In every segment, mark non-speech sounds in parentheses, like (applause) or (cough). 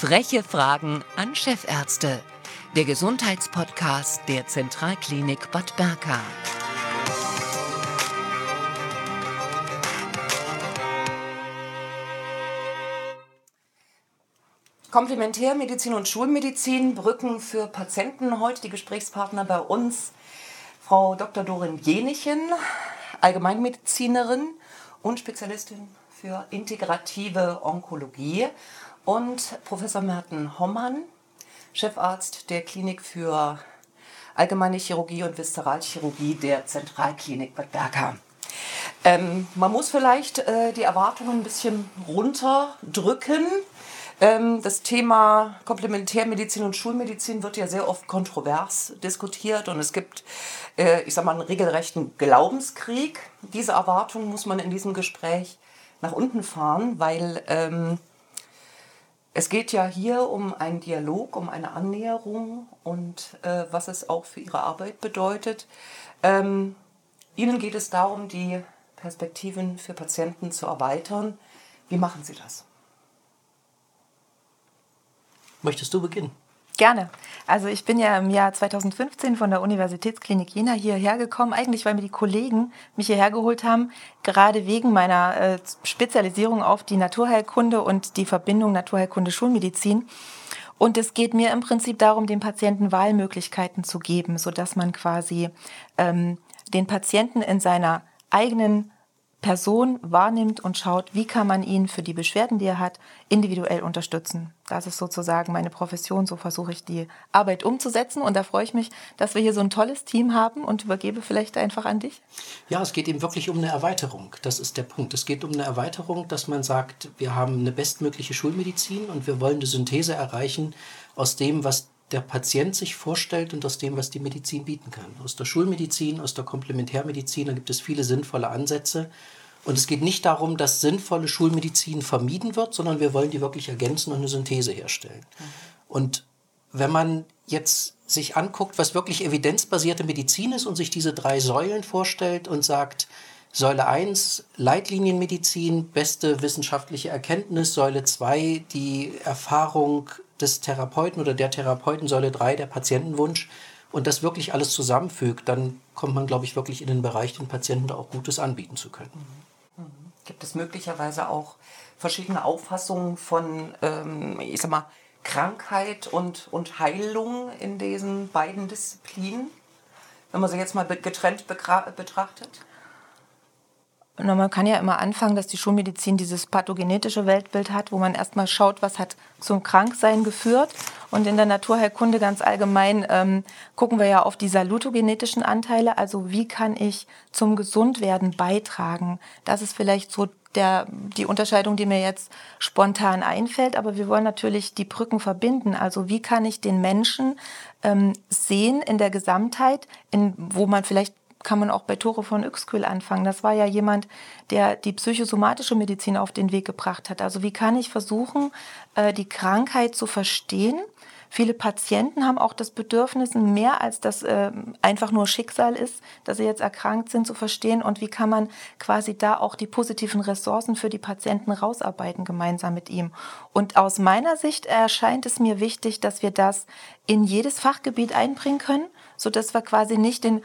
Freche Fragen an Chefärzte. Der Gesundheitspodcast der Zentralklinik Bad Berka. Komplementärmedizin und Schulmedizin, Brücken für Patienten. Heute die Gesprächspartner bei uns Frau Dr. Dorin Jenichen, Allgemeinmedizinerin und Spezialistin für integrative Onkologie und Professor Merten Hommann, Chefarzt der Klinik für Allgemeine Chirurgie und Viszeralchirurgie der Zentralklinik Bad Berka. Ähm, man muss vielleicht äh, die Erwartungen ein bisschen runterdrücken. Ähm, das Thema Komplementärmedizin und Schulmedizin wird ja sehr oft kontrovers diskutiert und es gibt, äh, ich sag mal, einen regelrechten Glaubenskrieg. Diese Erwartungen muss man in diesem Gespräch nach unten fahren, weil ähm, es geht ja hier um einen Dialog, um eine Annäherung und äh, was es auch für Ihre Arbeit bedeutet. Ähm, Ihnen geht es darum, die Perspektiven für Patienten zu erweitern. Wie machen Sie das? Möchtest du beginnen? Gerne. Also ich bin ja im Jahr 2015 von der Universitätsklinik Jena hierher gekommen, eigentlich weil mir die Kollegen mich hierher geholt haben, gerade wegen meiner äh, Spezialisierung auf die Naturheilkunde und die Verbindung Naturheilkunde-Schulmedizin. Und es geht mir im Prinzip darum, den Patienten Wahlmöglichkeiten zu geben, sodass man quasi ähm, den Patienten in seiner eigenen Person wahrnimmt und schaut, wie kann man ihn für die Beschwerden, die er hat, individuell unterstützen. Das ist sozusagen meine Profession, so versuche ich die Arbeit umzusetzen und da freue ich mich, dass wir hier so ein tolles Team haben und übergebe vielleicht einfach an dich. Ja, es geht eben wirklich um eine Erweiterung, das ist der Punkt. Es geht um eine Erweiterung, dass man sagt, wir haben eine bestmögliche Schulmedizin und wir wollen eine Synthese erreichen aus dem, was der Patient sich vorstellt und aus dem, was die Medizin bieten kann. Aus der Schulmedizin, aus der Komplementärmedizin, da gibt es viele sinnvolle Ansätze. Und es geht nicht darum, dass sinnvolle Schulmedizin vermieden wird, sondern wir wollen die wirklich ergänzen und eine Synthese herstellen. Mhm. Und wenn man jetzt sich anguckt, was wirklich evidenzbasierte Medizin ist und sich diese drei Säulen vorstellt und sagt, Säule 1, Leitlinienmedizin, beste wissenschaftliche Erkenntnis, Säule 2, die Erfahrung des Therapeuten oder der Therapeuten, Säule 3, der Patientenwunsch und das wirklich alles zusammenfügt, dann kommt man, glaube ich, wirklich in den Bereich, den Patienten da auch Gutes anbieten zu können. Gibt es möglicherweise auch verschiedene Auffassungen von, ähm, ich sag mal, Krankheit und, und Heilung in diesen beiden Disziplinen, wenn man sie jetzt mal getrennt betrachtet? Und man kann ja immer anfangen, dass die Schulmedizin dieses pathogenetische Weltbild hat, wo man erstmal schaut, was hat zum Kranksein geführt. Und in der Naturheilkunde ganz allgemein ähm, gucken wir ja auf die salutogenetischen Anteile, also wie kann ich zum Gesundwerden beitragen. Das ist vielleicht so der, die Unterscheidung, die mir jetzt spontan einfällt, aber wir wollen natürlich die Brücken verbinden. Also wie kann ich den Menschen ähm, sehen in der Gesamtheit, in, wo man vielleicht kann man auch bei Tore von Uexküll anfangen. Das war ja jemand, der die psychosomatische Medizin auf den Weg gebracht hat. Also wie kann ich versuchen, äh, die Krankheit zu verstehen? Viele Patienten haben auch das Bedürfnis, mehr als das äh, einfach nur Schicksal ist, dass sie jetzt erkrankt sind, zu verstehen. Und wie kann man quasi da auch die positiven Ressourcen für die Patienten rausarbeiten, gemeinsam mit ihm. Und aus meiner Sicht erscheint es mir wichtig, dass wir das in jedes Fachgebiet einbringen können, sodass wir quasi nicht den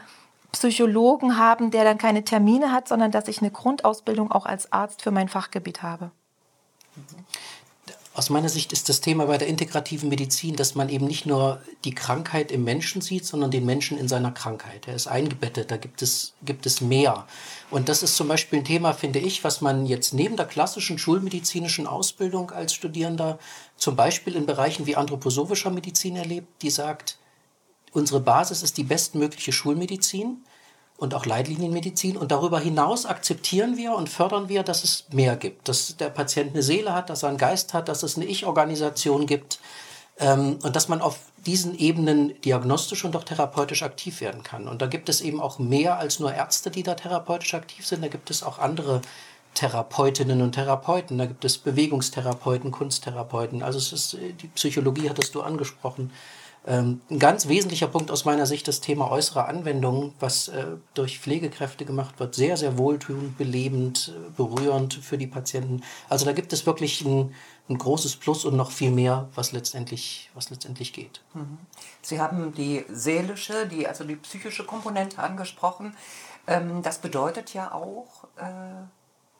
Psychologen haben, der dann keine Termine hat, sondern dass ich eine Grundausbildung auch als Arzt für mein Fachgebiet habe. Aus meiner Sicht ist das Thema bei der integrativen Medizin, dass man eben nicht nur die Krankheit im Menschen sieht, sondern den Menschen in seiner Krankheit. Er ist eingebettet, da gibt es, gibt es mehr. Und das ist zum Beispiel ein Thema, finde ich, was man jetzt neben der klassischen schulmedizinischen Ausbildung als Studierender zum Beispiel in Bereichen wie anthroposophischer Medizin erlebt, die sagt, unsere Basis ist die bestmögliche Schulmedizin und auch Leitlinienmedizin. Und darüber hinaus akzeptieren wir und fördern wir, dass es mehr gibt. Dass der Patient eine Seele hat, dass er einen Geist hat, dass es eine Ich-Organisation gibt. Ähm, und dass man auf diesen Ebenen diagnostisch und auch therapeutisch aktiv werden kann. Und da gibt es eben auch mehr als nur Ärzte, die da therapeutisch aktiv sind. Da gibt es auch andere Therapeutinnen und Therapeuten. Da gibt es Bewegungstherapeuten, Kunsttherapeuten. Also es ist, die Psychologie hattest du angesprochen. Ähm, ein ganz wesentlicher Punkt aus meiner Sicht das Thema äußere Anwendung, was äh, durch Pflegekräfte gemacht wird, sehr, sehr wohltuend, belebend, äh, berührend für die Patienten. Also da gibt es wirklich ein, ein großes Plus und noch viel mehr, was letztendlich, was letztendlich geht. Mhm. Sie haben die seelische, die, also die psychische Komponente angesprochen. Ähm, das bedeutet ja auch, äh,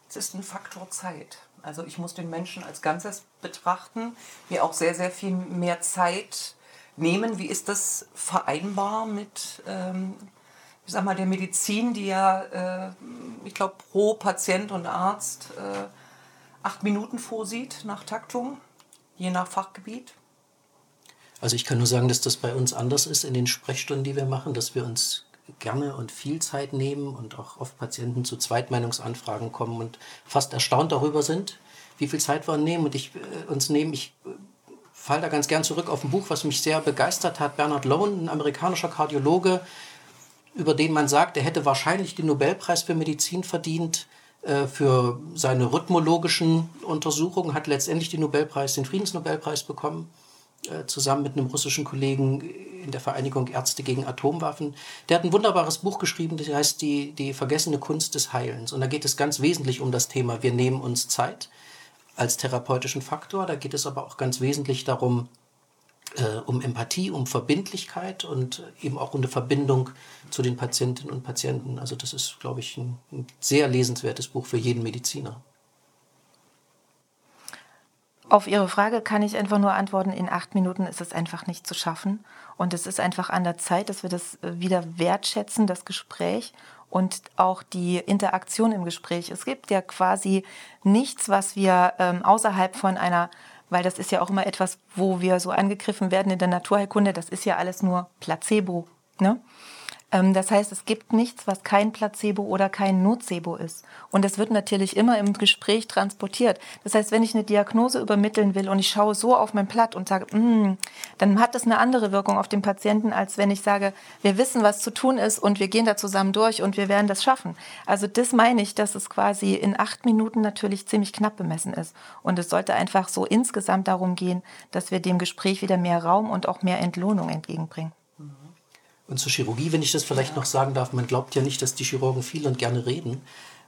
es ist ein Faktor Zeit. Also ich muss den Menschen als Ganzes betrachten, mir auch sehr, sehr viel mehr Zeit nehmen. Wie ist das vereinbar mit, ähm, ich sag mal, der Medizin, die ja, äh, ich glaube, pro Patient und Arzt äh, acht Minuten vorsieht nach Taktung, je nach Fachgebiet? Also ich kann nur sagen, dass das bei uns anders ist in den Sprechstunden, die wir machen, dass wir uns gerne und viel Zeit nehmen und auch oft Patienten zu Zweitmeinungsanfragen kommen und fast erstaunt darüber sind, wie viel Zeit wir nehmen und ich äh, uns nehmen. Ich äh, falle da ganz gern zurück auf ein Buch, was mich sehr begeistert hat. Bernard Lone, ein amerikanischer Kardiologe, über den man sagt, er hätte wahrscheinlich den Nobelpreis für Medizin verdient äh, für seine rhythmologischen Untersuchungen, hat letztendlich den Nobelpreis, den Friedensnobelpreis bekommen, äh, zusammen mit einem russischen Kollegen in der Vereinigung Ärzte gegen Atomwaffen. Der hat ein wunderbares Buch geschrieben, das heißt die, die vergessene Kunst des Heilens. Und da geht es ganz wesentlich um das Thema, wir nehmen uns Zeit als therapeutischen Faktor. Da geht es aber auch ganz wesentlich darum, äh, um Empathie, um Verbindlichkeit und eben auch um eine Verbindung zu den Patientinnen und Patienten. Also das ist, glaube ich, ein, ein sehr lesenswertes Buch für jeden Mediziner. Auf Ihre Frage kann ich einfach nur antworten, in acht Minuten ist es einfach nicht zu schaffen. Und es ist einfach an der Zeit, dass wir das äh, wieder wertschätzen, das Gespräch und auch die Interaktion im Gespräch. Es gibt ja quasi nichts, was wir ähm, außerhalb von einer, weil das ist ja auch immer etwas, wo wir so angegriffen werden in der Naturheilkunde, das ist ja alles nur Placebo. Ne? Ähm, das heißt, es gibt nichts, was kein Placebo oder kein Nocebo ist. Und das wird natürlich immer im Gespräch transportiert. Das heißt, wenn ich eine Diagnose übermitteln will und ich schaue so auf mein Blatt und sage, mm, dann hat das eine andere Wirkung auf den Patienten, als wenn ich sage, wir wissen, was zu tun ist und wir gehen da zusammen durch und wir werden das schaffen. Also das meine ich, dass es quasi in acht Minuten natürlich ziemlich knapp bemessen ist. Und es sollte einfach so insgesamt darum gehen, dass wir dem Gespräch wieder mehr Raum und auch mehr Entlohnung entgegenbringen. Und zur Chirurgie, wenn ich das vielleicht noch sagen darf, man glaubt ja nicht, dass die Chirurgen viel und gerne reden.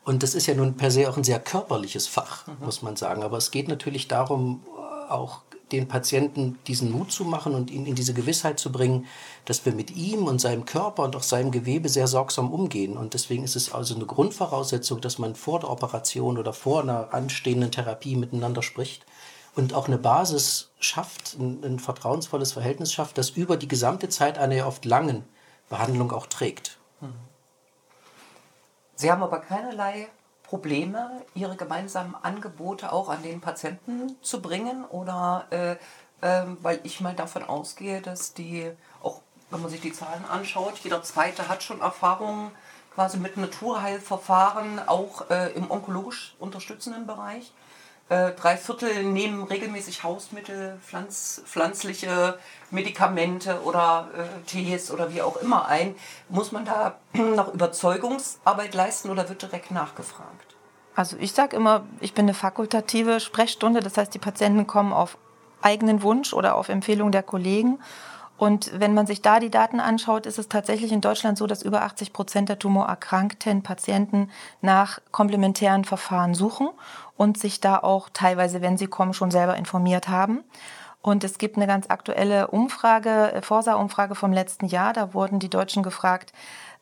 Und das ist ja nun per se auch ein sehr körperliches Fach, mhm. muss man sagen. Aber es geht natürlich darum, auch den Patienten diesen Mut zu machen und ihn in diese Gewissheit zu bringen, dass wir mit ihm und seinem Körper und auch seinem Gewebe sehr sorgsam umgehen. Und deswegen ist es also eine Grundvoraussetzung, dass man vor der Operation oder vor einer anstehenden Therapie miteinander spricht und auch eine Basis schafft, ein, ein, vertrauensvolles Verhältnis schafft, das über die gesamte Zeit einer oft langen Behandlung auch trägt. Sie haben aber keinerlei Probleme, Ihre gemeinsamen Angebote auch an den Patienten zu bringen oder äh, äh, weil ich mal davon ausgehe, dass die, auch wenn man sich die Zahlen anschaut, jeder zweite hat schon Erfahrungen quasi mit Naturheilverfahren, auch äh, im onkologisch unterstützenden Bereich. Äh, drei Viertel nehmen regelmäßig Hausmittel, Pflanz, pflanzliche Medikamente oder äh, Tees oder wie auch immer ein. Muss man da (clears throat) noch Überzeugungsarbeit leisten oder wird direkt nachgefragt? Also ich sage immer, ich bin eine fakultative Sprechstunde, das heißt, die Patienten kommen auf eigenen Wunsch oder auf Empfehlung der Kollegen. Und wenn man sich da die Daten anschaut, ist es tatsächlich in Deutschland so, dass über 80 Prozent der tumorerkrankten Patienten nach komplementären Verfahren suchen und sich da auch teilweise, wenn sie kommen, schon selber informiert haben. Und es gibt eine ganz aktuelle Umfrage, äh, Forsa-Umfrage vom letzten Jahr. Da wurden die Deutschen gefragt,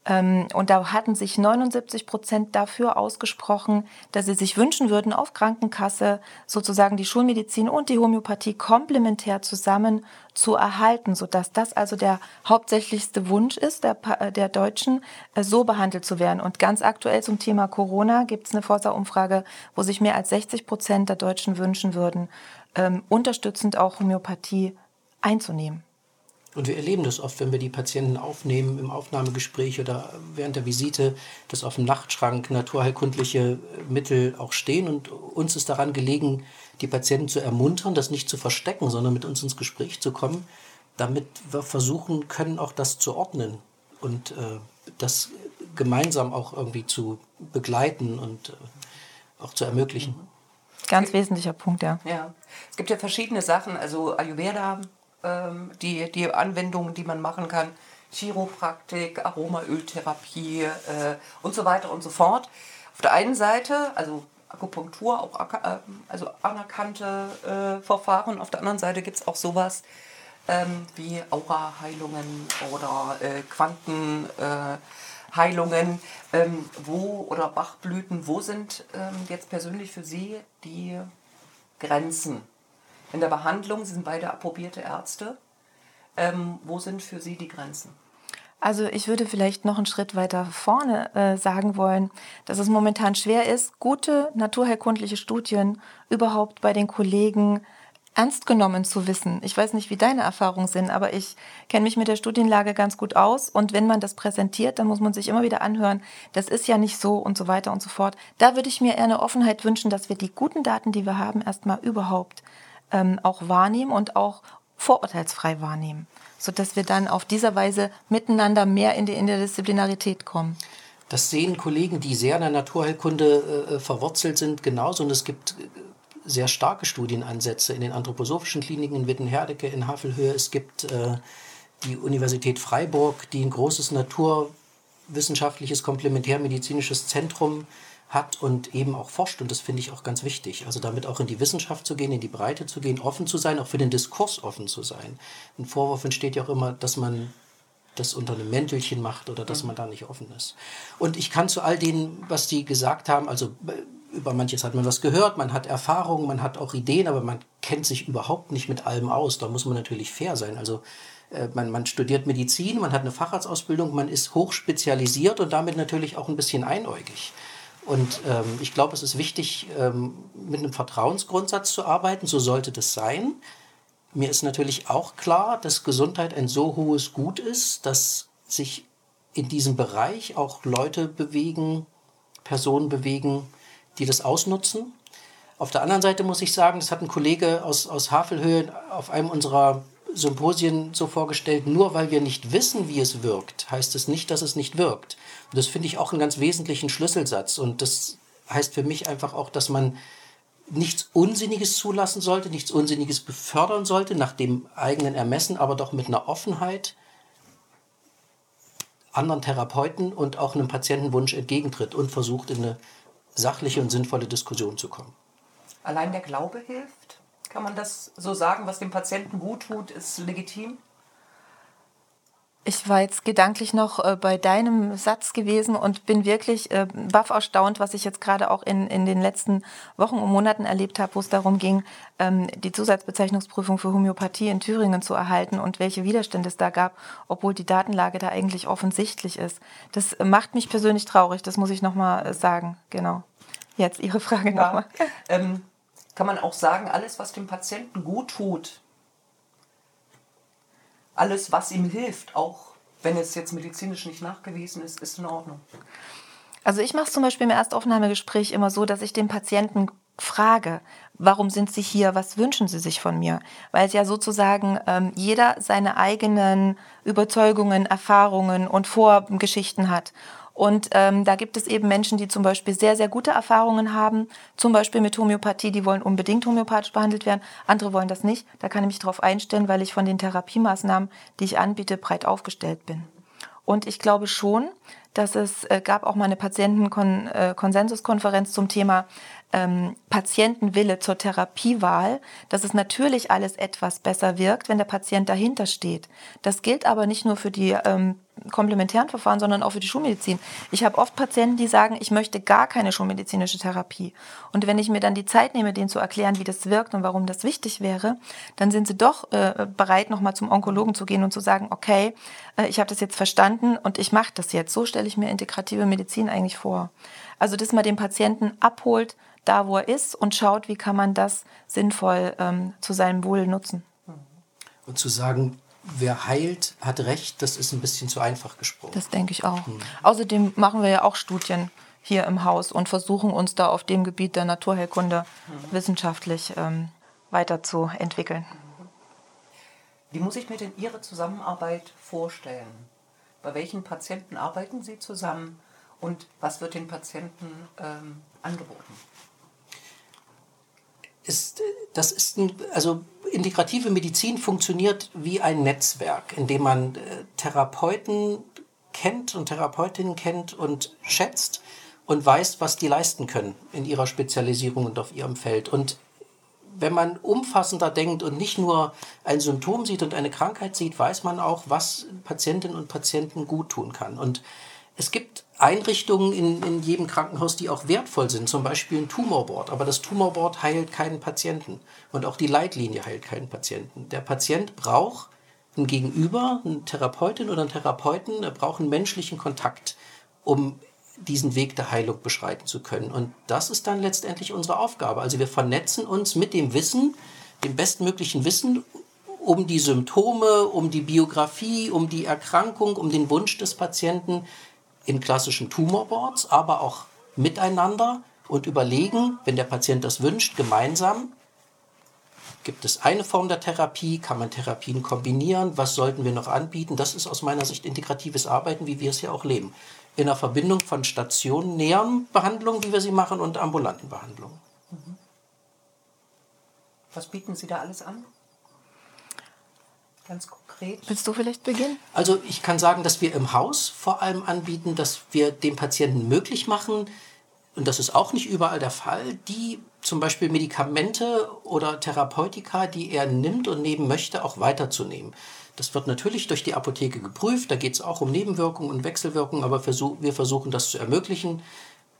und da hatten sich 79 Prozent dafür ausgesprochen, dass sie sich wünschen würden, auf Krankenkasse sozusagen die Schulmedizin und die Homöopathie komplementär zusammen zu erhalten, sodass das also der hauptsächlichste Wunsch ist, der, äh, der Deutschen, äh, so behandelt zu werden. Und ganz aktuell zum Thema Corona gibt es eine Forsa-Umfrage, wo sich mehr als 60 Prozent der Deutschen wünschen würden, ähm, unterstützend auch Homöopathie einzunehmen. Und wir erleben das oft, wenn wir die Patienten aufnehmen im Aufnahmegespräch oder während der Visite, dass auf dem Nachtschrank naturheilkundliche Mittel auch stehen. Und uns ist daran gelegen, die Patienten zu ermuntern, das nicht zu verstecken, sondern mit uns ins Gespräch zu kommen, damit wir versuchen können, auch das zu ordnen und äh, das gemeinsam auch irgendwie zu begleiten und äh, auch zu ermöglichen. Ganz wesentlicher Punkt, ja. Ja, es gibt ja verschiedene Sachen. Also Ayurveda ähm, die, die Anwendungen, die man machen kann. Chiropraktik, Aromaöltherapie äh, und so weiter und so fort. Auf der einen Seite, also Akupunktur, auch äh, also anerkannte äh, Verfahren. Auf der anderen Seite gibt es auch sowas ähm, wie Aura-Heilungen oder äh, Quantenheilungen. Ähm, wo oder Bachblüten, wo sind ähm, jetzt persönlich für Sie die Grenzen? In der Behandlung, Sie sind beide approbierte Ärzte. Ähm, wo sind für Sie die Grenzen? Also ich würde vielleicht noch einen Schritt weiter vorne äh, sagen wollen, dass es momentan schwer ist, gute naturheilkundliche Studien überhaupt bei den Kollegen ernst genommen zu wissen. Ich weiß nicht, wie deine Erfahrungen sind, aber ich kenne mich mit der Studienlage ganz gut aus. Und wenn man das präsentiert, dann muss man sich immer wieder anhören, das ist ja nicht so und so weiter und so fort. Da würde ich mir eher eine Offenheit wünschen, dass wir die guten Daten, die wir haben, erstmal überhaupt ähm, auch wahrnehmen und auch vorurteilsfrei wahrnehmen sodass wir dann auf dieser Weise miteinander mehr in die Interdisziplinarität kommen. Das sehen Kollegen, die sehr in der Naturheilkunde äh, verwurzelt sind, genauso. Und es gibt äh, sehr starke Studienansätze in den anthroposophischen Kliniken in Wittenherdecke, in Havelhöhe. Es gibt äh, die Universität Freiburg, die ein großes naturwissenschaftliches komplementärmedizinisches Zentrum hat und eben auch forscht. Und das finde ich auch ganz wichtig. Also damit auch in die Wissenschaft zu gehen, in die Breite zu gehen, offen zu sein, auch für den Diskurs offen zu sein. Ein Vorwurf entsteht ja auch immer, dass man das unter einem Mäntelchen macht oder dass mhm. man da nicht offen ist. Und ich kann zu all denen, was die gesagt haben, also äh, über manches hat man was gehört, man hat Erfahrungen, man hat auch Ideen, aber man kennt sich überhaupt nicht mit allem aus. Da muss man natürlich fair sein. Also äh, man, man studiert Medizin, man hat eine Facharztausbildung, man ist hochspezialisiert und damit natürlich auch ein bisschen einäugig. Und ähm, ich glaube, es ist wichtig, ähm, mit einem Vertrauensgrundsatz zu arbeiten. So sollte das sein. Mir ist natürlich auch klar, dass Gesundheit ein so hohes Gut ist, dass sich in diesem Bereich auch Leute bewegen, Personen bewegen, die das ausnutzen. Auf der anderen Seite muss ich sagen, das hat ein Kollege aus, aus Havelhöhe auf einem unserer Symposien so vorgestellt, nur weil wir nicht wissen, wie es wirkt, heißt es nicht, dass es nicht wirkt. Und das finde ich auch einen ganz wesentlichen Schlüsselsatz. Und das heißt für mich einfach auch, dass man nichts Unsinniges zulassen sollte, nichts Unsinniges befördern sollte, nach dem eigenen Ermessen, aber doch mit einer Offenheit anderen Therapeuten und auch einem Patientenwunsch entgegentritt und versucht, in eine sachliche und sinnvolle Diskussion zu kommen. Allein der Glaube hilft? Kann man das so sagen, was dem Patienten gut tut, ist legitim? Ich war jetzt gedanklich noch äh, bei deinem Satz gewesen und bin wirklich äh, baff erstaunt, was ich jetzt gerade auch in, in den letzten Wochen und Monaten erlebt habe, wo es darum ging, ähm, die Zusatzbezeichnungsprüfung für Homöopathie in Thüringen zu erhalten und welche Widerstände es da gab, obwohl die Datenlage da eigentlich offensichtlich ist. Das macht mich persönlich traurig, das muss ich nochmal äh, sagen. Genau. Jetzt Ihre Frage ja. nochmal. Ähm, kann man auch sagen, alles, was dem Patienten gut tut, alles, was ihm hilft, auch wenn es jetzt medizinisch nicht nachgewiesen ist, ist in Ordnung. Also ich mache es zum Beispiel im Erstaufnahmegespräch immer so, dass ich den Patienten frage, warum sind Sie hier, was wünschen Sie sich von mir? Weil es ja sozusagen ähm, jeder seine eigenen Überzeugungen, Erfahrungen und Vorgeschichten hat. Und ähm, da gibt es eben Menschen, die zum Beispiel sehr, sehr gute Erfahrungen haben, zum Beispiel mit Homöopathie, die wollen unbedingt homöopathisch behandelt werden, andere wollen das nicht. Da kann ich mich darauf einstellen, weil ich von den Therapiemaßnahmen, die ich anbiete, breit aufgestellt bin. Und ich glaube schon, dass es äh, gab auch mal eine Patientenkonsensuskonferenz äh, zum Thema ähm, Patientenwille zur Therapiewahl, dass es natürlich alles etwas besser wirkt, wenn der Patient dahinter steht. Das gilt aber nicht nur für die ähm, komplementären Verfahren, sondern auch für die Schulmedizin. Ich habe oft Patienten, die sagen, ich möchte gar keine schulmedizinische Therapie. Und wenn ich mir dann die Zeit nehme, denen zu erklären, wie das wirkt und warum das wichtig wäre, dann sind sie doch äh, bereit, nochmal zum Onkologen zu gehen und zu sagen, okay, äh, ich habe das jetzt verstanden und ich mache das jetzt. So stelle ich mir integrative Medizin eigentlich vor. Also, dass man den Patienten abholt, da wo er ist und schaut, wie kann man das sinnvoll ähm, zu seinem Wohl nutzen. Und zu sagen, wer heilt, hat recht, das ist ein bisschen zu einfach gesprochen. Das denke ich auch. Hm. Außerdem machen wir ja auch Studien hier im Haus und versuchen uns da auf dem Gebiet der Naturheilkunde hm. wissenschaftlich ähm, weiterzuentwickeln. Wie muss ich mir denn Ihre Zusammenarbeit vorstellen? Bei welchen Patienten arbeiten Sie zusammen und was wird den Patienten ähm, angeboten? Ist, das ist ein, also integrative Medizin funktioniert wie ein Netzwerk, in dem man äh, Therapeuten kennt und Therapeutinnen kennt und schätzt und weiß, was die leisten können in ihrer Spezialisierung und auf ihrem Feld. Und wenn man umfassender denkt und nicht nur ein Symptom sieht und eine Krankheit sieht, weiß man auch, was Patientinnen und Patienten gut tun kann. Und es gibt Einrichtungen in, in jedem Krankenhaus, die auch wertvoll sind, zum Beispiel ein Tumorboard. Aber das Tumorboard heilt keinen Patienten und auch die Leitlinie heilt keinen Patienten. Der Patient braucht ein Gegenüber, eine Therapeutin oder einen Therapeuten, er braucht einen menschlichen Kontakt, um diesen Weg der Heilung beschreiten zu können. Und das ist dann letztendlich unsere Aufgabe. Also wir vernetzen uns mit dem Wissen, dem bestmöglichen Wissen um die Symptome, um die Biografie, um die Erkrankung, um den Wunsch des Patienten in klassischen Tumorboards, aber auch miteinander und überlegen, wenn der Patient das wünscht, gemeinsam, gibt es eine Form der Therapie, kann man Therapien kombinieren, was sollten wir noch anbieten? Das ist aus meiner Sicht integratives Arbeiten, wie wir es ja auch leben in der Verbindung von stationären Behandlungen, wie wir sie machen, und ambulanten Behandlungen. Was bieten Sie da alles an? Ganz konkret. Willst du vielleicht beginnen? Also ich kann sagen, dass wir im Haus vor allem anbieten, dass wir dem Patienten möglich machen, und das ist auch nicht überall der Fall, die zum Beispiel Medikamente oder Therapeutika, die er nimmt und nehmen möchte, auch weiterzunehmen. Das wird natürlich durch die Apotheke geprüft. Da geht es auch um Nebenwirkungen und Wechselwirkungen, aber wir versuchen das zu ermöglichen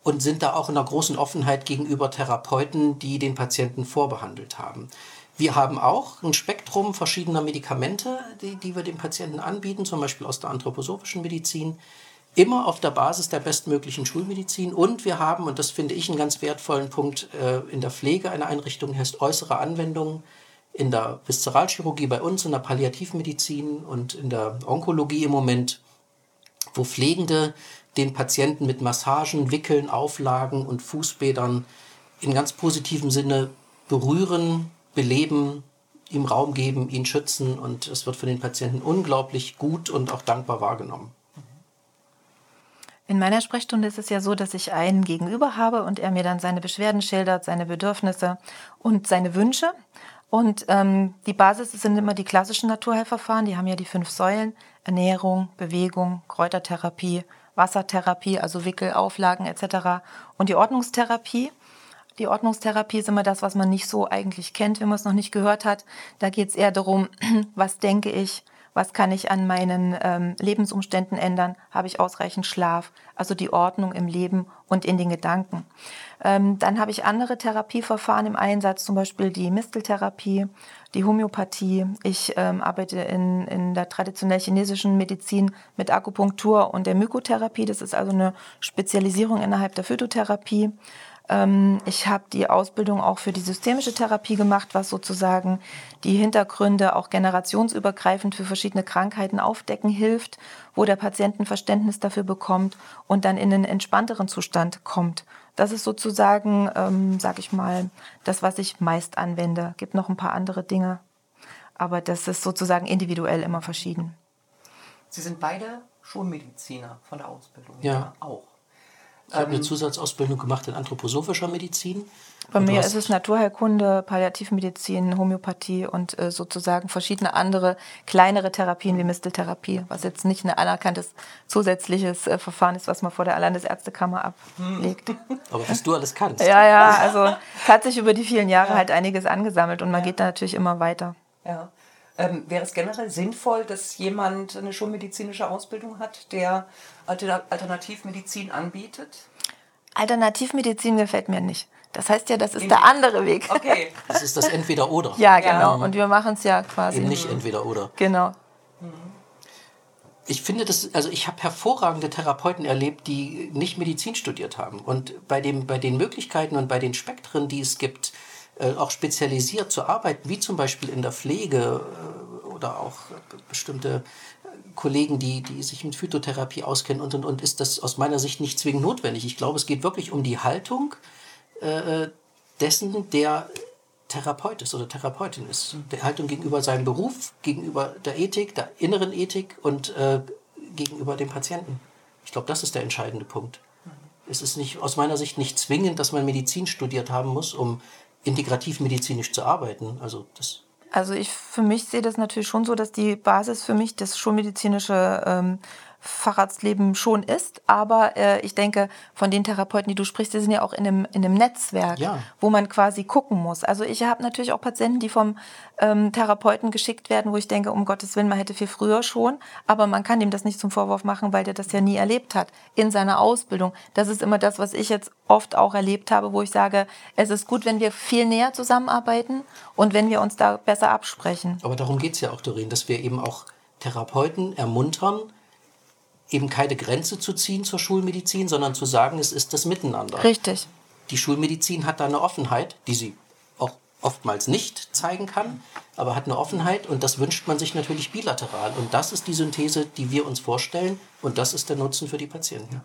und sind da auch in einer großen Offenheit gegenüber Therapeuten, die den Patienten vorbehandelt haben. Wir haben auch ein Spektrum verschiedener Medikamente, die, die wir den Patienten anbieten, zum Beispiel aus der anthroposophischen Medizin, immer auf der Basis der bestmöglichen Schulmedizin. Und wir haben, und das finde ich einen ganz wertvollen Punkt, äh, in der Pflege eine Einrichtung heißt äußere Anwendungen in der Viszeralchirurgie bei uns, in der Palliativmedizin und in der Onkologie im Moment, wo Pflegende den Patienten mit Massagen, Wickeln, Auflagen und Fußbädern in ganz positivem Sinne berühren, beleben, ihm Raum geben, ihn schützen und es wird von den Patienten unglaublich gut und auch dankbar wahrgenommen. In meiner Sprechstunde ist es ja so, dass ich einen Gegenüber habe und er mir dann seine Beschwerden schildert, seine Bedürfnisse und seine Wünsche. Und ähm, die Basis sind immer die klassischen Naturheilverfahren. Die haben ja die fünf Säulen: Ernährung, Bewegung, Kräutertherapie, Wassertherapie, also Wickelauflagen etc. Und die Ordnungstherapie. Die Ordnungstherapie ist immer das, was man nicht so eigentlich kennt, wenn man es noch nicht gehört hat. Da geht es eher darum, (clears throat) was denke ich, was kann ich an meinen ähm, Lebensumständen ändern, habe ich ausreichend Schlaf, also die Ordnung im Leben und in den Gedanken. Ähm, dann habe ich andere Therapieverfahren im Einsatz, zum Beispiel die Misteltherapie, die Homöopathie. Ich ähm, arbeite in, in der traditionell chinesischen Medizin mit Akupunktur und der Mykotherapie. Das ist also eine Spezialisierung innerhalb der Phytotherapie. Ähm, ich habe die Ausbildung auch für die systemische Therapie gemacht, was sozusagen die Hintergründe auch generationsübergreifend für verschiedene Krankheiten aufdecken hilft, wo der Patient ein Verständnis dafür bekommt und dann in einen entspannteren Zustand kommt. Das ist sozusagen, ähm, sag ich mal, das, was ich meist anwende. Gibt noch ein paar andere Dinge, aber das ist sozusagen individuell immer verschieden. Sie sind beide Schulmediziner von der Ausbildung. Ja. Auch. Ich habe eine ähm, Zusatzausbildung gemacht in anthroposophischer Medizin. Bei mir ist es Naturheilkunde, Palliativmedizin, Homöopathie und äh, sozusagen verschiedene andere kleinere Therapien wie Misteltherapie, was jetzt nicht ein anerkanntes zusätzliches äh, Verfahren ist, was man vor der Landesärztekammer ablegt. (laughs) Aber was du alles kannst. Ja, ja, also es hat sich über die vielen Jahre ja. halt einiges angesammelt und man ja. geht da natürlich immer weiter. Ja. Ähm, wäre es generell sinnvoll, dass jemand eine schulmedizinische Ausbildung hat, der Alternativmedizin anbietet? Alternativmedizin gefällt mir nicht. Das heißt ja, das ist der andere Weg. Okay. (laughs) Das ist das Entweder-Oder. Ja, genau. Und wir machen es ja quasi. Eben nicht Entweder-Oder. Genau. Ich finde das, also ich habe hervorragende Therapeuten erlebt, die nicht Medizin studiert haben. Und bei, dem, bei den Möglichkeiten und bei den Spektren, die es gibt, äh, auch spezialisiert zu arbeiten, wie zum Beispiel in der Pflege äh, oder auch bestimmte Kollegen, die, die sich mit Phytotherapie auskennen und, und, und, ist das aus meiner Sicht nicht zwingend notwendig. Ich glaube, es geht wirklich um die Haltung äh, dessen, der Therapeut ist oder Therapeutin ist. Der Haltung gegenüber seinem Beruf, gegenüber der Ethik, der inneren Ethik und äh, gegenüber dem Patienten. Ich glaube, das ist der entscheidende Punkt. Es ist nicht, aus meiner Sicht nicht zwingend, dass man Medizin studiert haben muss, um integrativ medizinisch zu arbeiten. Also das also ich für mich sehe das natürlich schon so, dass die Basis für mich das schulmedizinische ähm, Facharztleben schon ist. Aber äh, ich denke, von den Therapeuten, die du sprichst, die sind ja auch in einem, in einem Netzwerk, ja. wo man quasi gucken muss. Also ich habe natürlich auch Patienten, die vom ähm, Therapeuten geschickt werden, wo ich denke, um Gottes Willen, man hätte viel früher schon. Aber man kann ihm das nicht zum Vorwurf machen, weil der das ja nie erlebt hat in seiner Ausbildung. Das ist immer das, was ich jetzt oft auch erlebt habe, wo ich sage, es ist gut, wenn wir viel näher zusammenarbeiten und wenn wir uns da besser absprechen. Aber darum geht es ja auch, Doreen, dass wir eben auch Therapeuten ermuntern, eben keine Grenze zu ziehen zur Schulmedizin, sondern zu sagen, es ist das Miteinander. Richtig. Die Schulmedizin hat da eine Offenheit, die sie auch oftmals nicht zeigen kann, aber hat eine Offenheit und das wünscht man sich natürlich bilateral. Und das ist die Synthese, die wir uns vorstellen und das ist der Nutzen für die Patienten.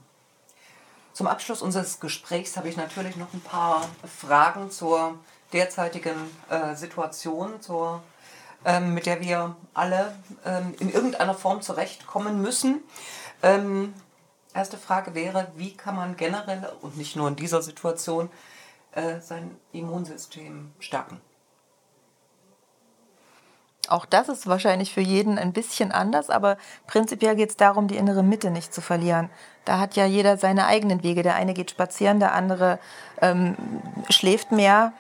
Zum Abschluss unseres Gesprächs habe ich natürlich noch ein paar Fragen zur derzeitigen äh, Situation, zur, ähm, mit der wir alle ähm, in irgendeiner Form zurechtkommen müssen. Ähm, erste Frage wäre, wie kann man generell und nicht nur in dieser Situation äh, sein Immunsystem stärken? Auch das ist wahrscheinlich für jeden ein bisschen anders, aber prinzipiell geht es darum, die innere Mitte nicht zu verlieren. Da hat ja jeder seine eigenen Wege. Der eine geht spazieren, der andere ähm, schläft mehr,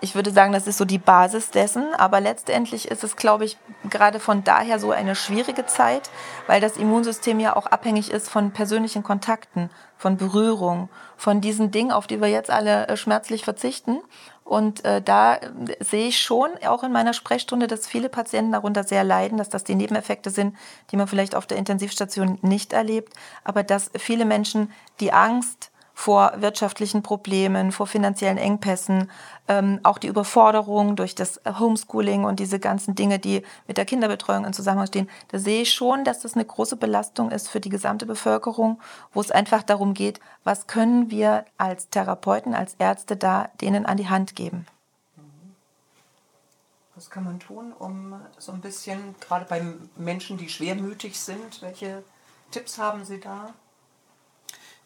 ich würde sagen, das ist so die Basis dessen. Aber letztendlich ist es, glaube ich, gerade von daher so eine schwierige Zeit, weil das Immunsystem ja auch abhängig ist von persönlichen Kontakten, von Berührung, von diesen Dingen, auf die wir jetzt alle äh, schmerzlich verzichten. Und äh, da äh, sehe ich schon auch in meiner Sprechstunde, dass viele Patienten darunter sehr leiden, dass das die Nebeneffekte sind, die man vielleicht auf der Intensivstation nicht erlebt, aber dass viele Menschen die Angst, vor wirtschaftlichen Problemen, vor finanziellen Engpässen, ähm, auch die Überforderung durch das Homeschooling und diese ganzen Dinge, die mit der Kinderbetreuung in Zusammenhang stehen. Da sehe ich schon, dass das eine große Belastung ist für die gesamte Bevölkerung, wo es einfach darum geht, was können wir als Therapeuten, als Ärzte da denen an die Hand geben. Was kann man tun, um so ein bisschen, gerade bei Menschen, die schwermütig sind, welche Tipps haben Sie da?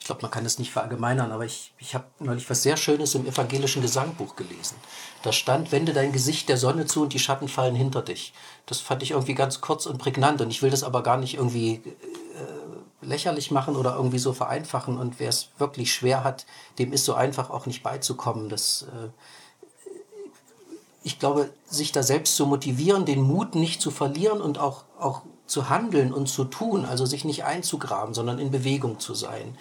Ich glaube, man kann es nicht verallgemeinern, aber ich, ich habe neulich was sehr Schönes im evangelischen Gesangbuch gelesen. Da stand, wende dein Gesicht der Sonne zu und die Schatten fallen hinter dich. Das fand ich irgendwie ganz kurz und prägnant und ich will das aber gar nicht irgendwie äh, lächerlich machen oder irgendwie so vereinfachen und wer es wirklich schwer hat, dem ist so einfach auch nicht beizukommen. Das, äh, ich glaube, sich da selbst zu motivieren, den Mut nicht zu verlieren und auch, auch zu handeln und zu tun, also sich nicht einzugraben, sondern in Bewegung zu sein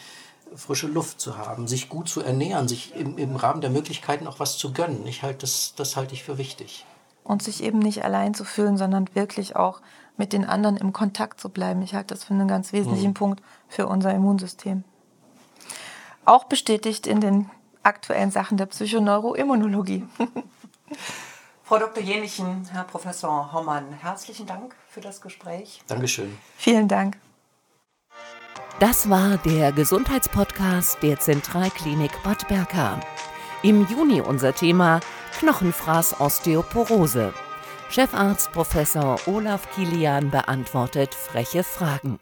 frische Luft zu haben, sich gut zu ernähren, sich im, im Rahmen der Möglichkeiten auch was zu gönnen. Ich halt das, das halte ich für wichtig. Und sich eben nicht allein zu fühlen, sondern wirklich auch mit den anderen im Kontakt zu bleiben. Ich halte das für einen ganz wesentlichen mhm. Punkt für unser Immunsystem. Auch bestätigt in den aktuellen Sachen der Psychoneuroimmunologie. (laughs) Frau Dr. Jenichen, Herr Professor Hommann, herzlichen Dank für das Gespräch. Dankeschön. Vielen Dank. Das war der Gesundheitspodcast der Zentralklinik Bad Berka. Im Juni unser Thema Knochenfraß Osteoporose. Chefarzt Professor Olaf Kilian beantwortet freche Fragen.